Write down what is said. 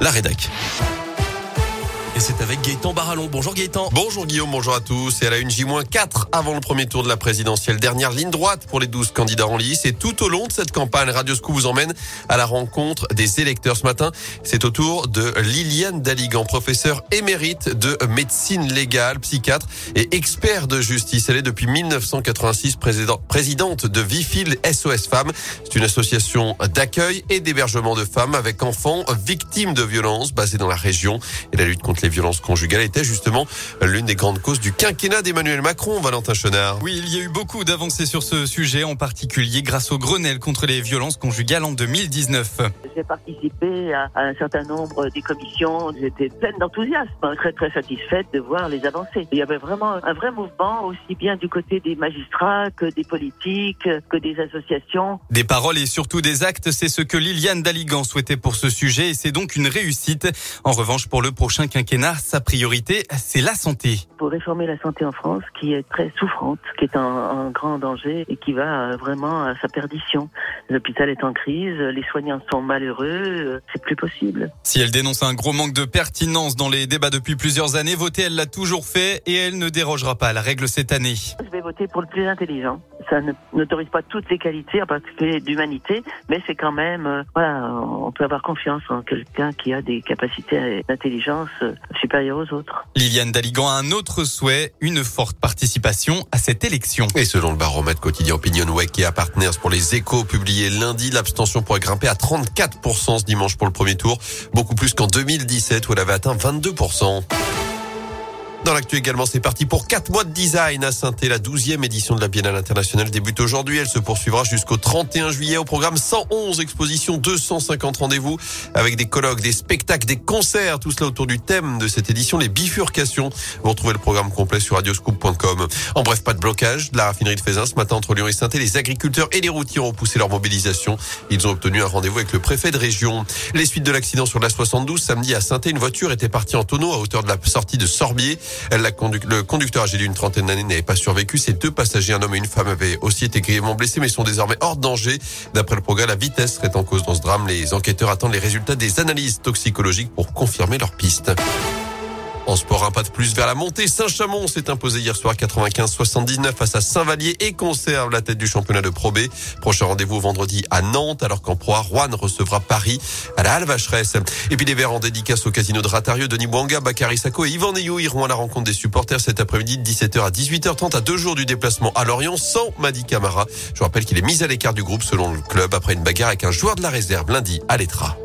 la rédac. Et c'est avec Gaëtan Barallon. Bonjour Gaëtan. Bonjour Guillaume, bonjour à tous. Et à la une J-4 avant le premier tour de la présidentielle. Dernière ligne droite pour les 12 candidats en lice. Et tout au long de cette campagne, Radio Scoop vous emmène à la rencontre des électeurs ce matin. C'est au tour de Liliane Daligan, professeure émérite de médecine légale, psychiatre et expert de justice. Elle est depuis 1986 président, présidente de Vifil SOS Femmes. C'est une association d'accueil et d'hébergement de femmes avec enfants victimes de violences basée dans la région. Et la lutte contre les violences conjugales était justement l'une des grandes causes du quinquennat d'Emmanuel Macron, Valentin Chenard. Oui, il y a eu beaucoup d'avancées sur ce sujet, en particulier grâce au Grenelle contre les violences conjugales en 202019. J'ai participé à, un certain nombre des commissions. J'étais pleine d'enthousiasme, très très satisfaite de voir les avancées. Il y avait vraiment un vrai mouvement, aussi bien du côté des magistrats que des politiques, que des associations. Des paroles et surtout des actes, c'est ce que Liliane Daligan souhaitait pour ce sujet et c'est donc une réussite. En revanche, pour le prochain quinquennat, sa priorité, c'est la santé. Pour réformer la santé en France, qui est très souffrante, qui est en, grand danger et qui va euh, vraiment à sa perdition. L'hôpital est en crise, les soignants sont malheureux, euh, c'est plus possible. Si elle dénonce un gros manque de pertinence dans les débats depuis plusieurs années, voter, elle l'a toujours fait et elle ne dérogera pas à la règle cette année. Je vais voter pour le plus intelligent. Ça n'autorise pas toutes les qualités, en particulier d'humanité, mais c'est quand même, euh, voilà, on peut avoir confiance en quelqu'un qui a des capacités d'intelligence supérieures aux autres. Liliane Daligan a un autre souhait, une forte participation à cette élection. Et selon le baromètre quotidien Opinionway et à Partners pour les échos publiés lundi, l'abstention pourrait grimper à 34% ce dimanche pour le premier tour, beaucoup plus qu'en 2017 où elle avait atteint 22%. Dans l'actu également, c'est parti pour quatre mois de design à saint La douzième édition de la Biennale internationale débute aujourd'hui. Elle se poursuivra jusqu'au 31 juillet au programme 111 expositions, 250 rendez-vous avec des colloques, des spectacles, des concerts. Tout cela autour du thème de cette édition, les bifurcations. Vous retrouvez le programme complet sur radioscoop.com. En bref, pas de blocage la raffinerie de Fézin ce matin entre Lyon et saint Les agriculteurs et les routiers ont poussé leur mobilisation. Ils ont obtenu un rendez-vous avec le préfet de région. Les suites de l'accident sur la 72 samedi à saint une voiture était partie en tonneau à hauteur de la sortie de Sorbier le conducteur âgé d'une trentaine d'années n'avait pas survécu. Ces deux passagers, un homme et une femme, avaient aussi été grièvement blessés, mais sont désormais hors danger. D'après le progrès, la vitesse serait en cause dans ce drame. Les enquêteurs attendent les résultats des analyses toxicologiques pour confirmer leur piste. En sport, un pas de plus vers la montée. Saint-Chamond s'est imposé hier soir 95-79 face à Saint-Vallier et conserve la tête du championnat de Pro B. Prochain rendez-vous vendredi à Nantes, alors qu'en Pro A, Rouen recevra Paris à la Halle Vacheresse. Et puis les Verts en dédicace au casino de Ratarieux, Denis Bouanga, Bakary Sako et Yvan Neyou iront à la rencontre des supporters cet après-midi de 17h à 18h30 à deux jours du déplacement à Lorient sans Madi Camara. Je rappelle qu'il est mis à l'écart du groupe selon le club après une bagarre avec un joueur de la réserve lundi à l'Etra.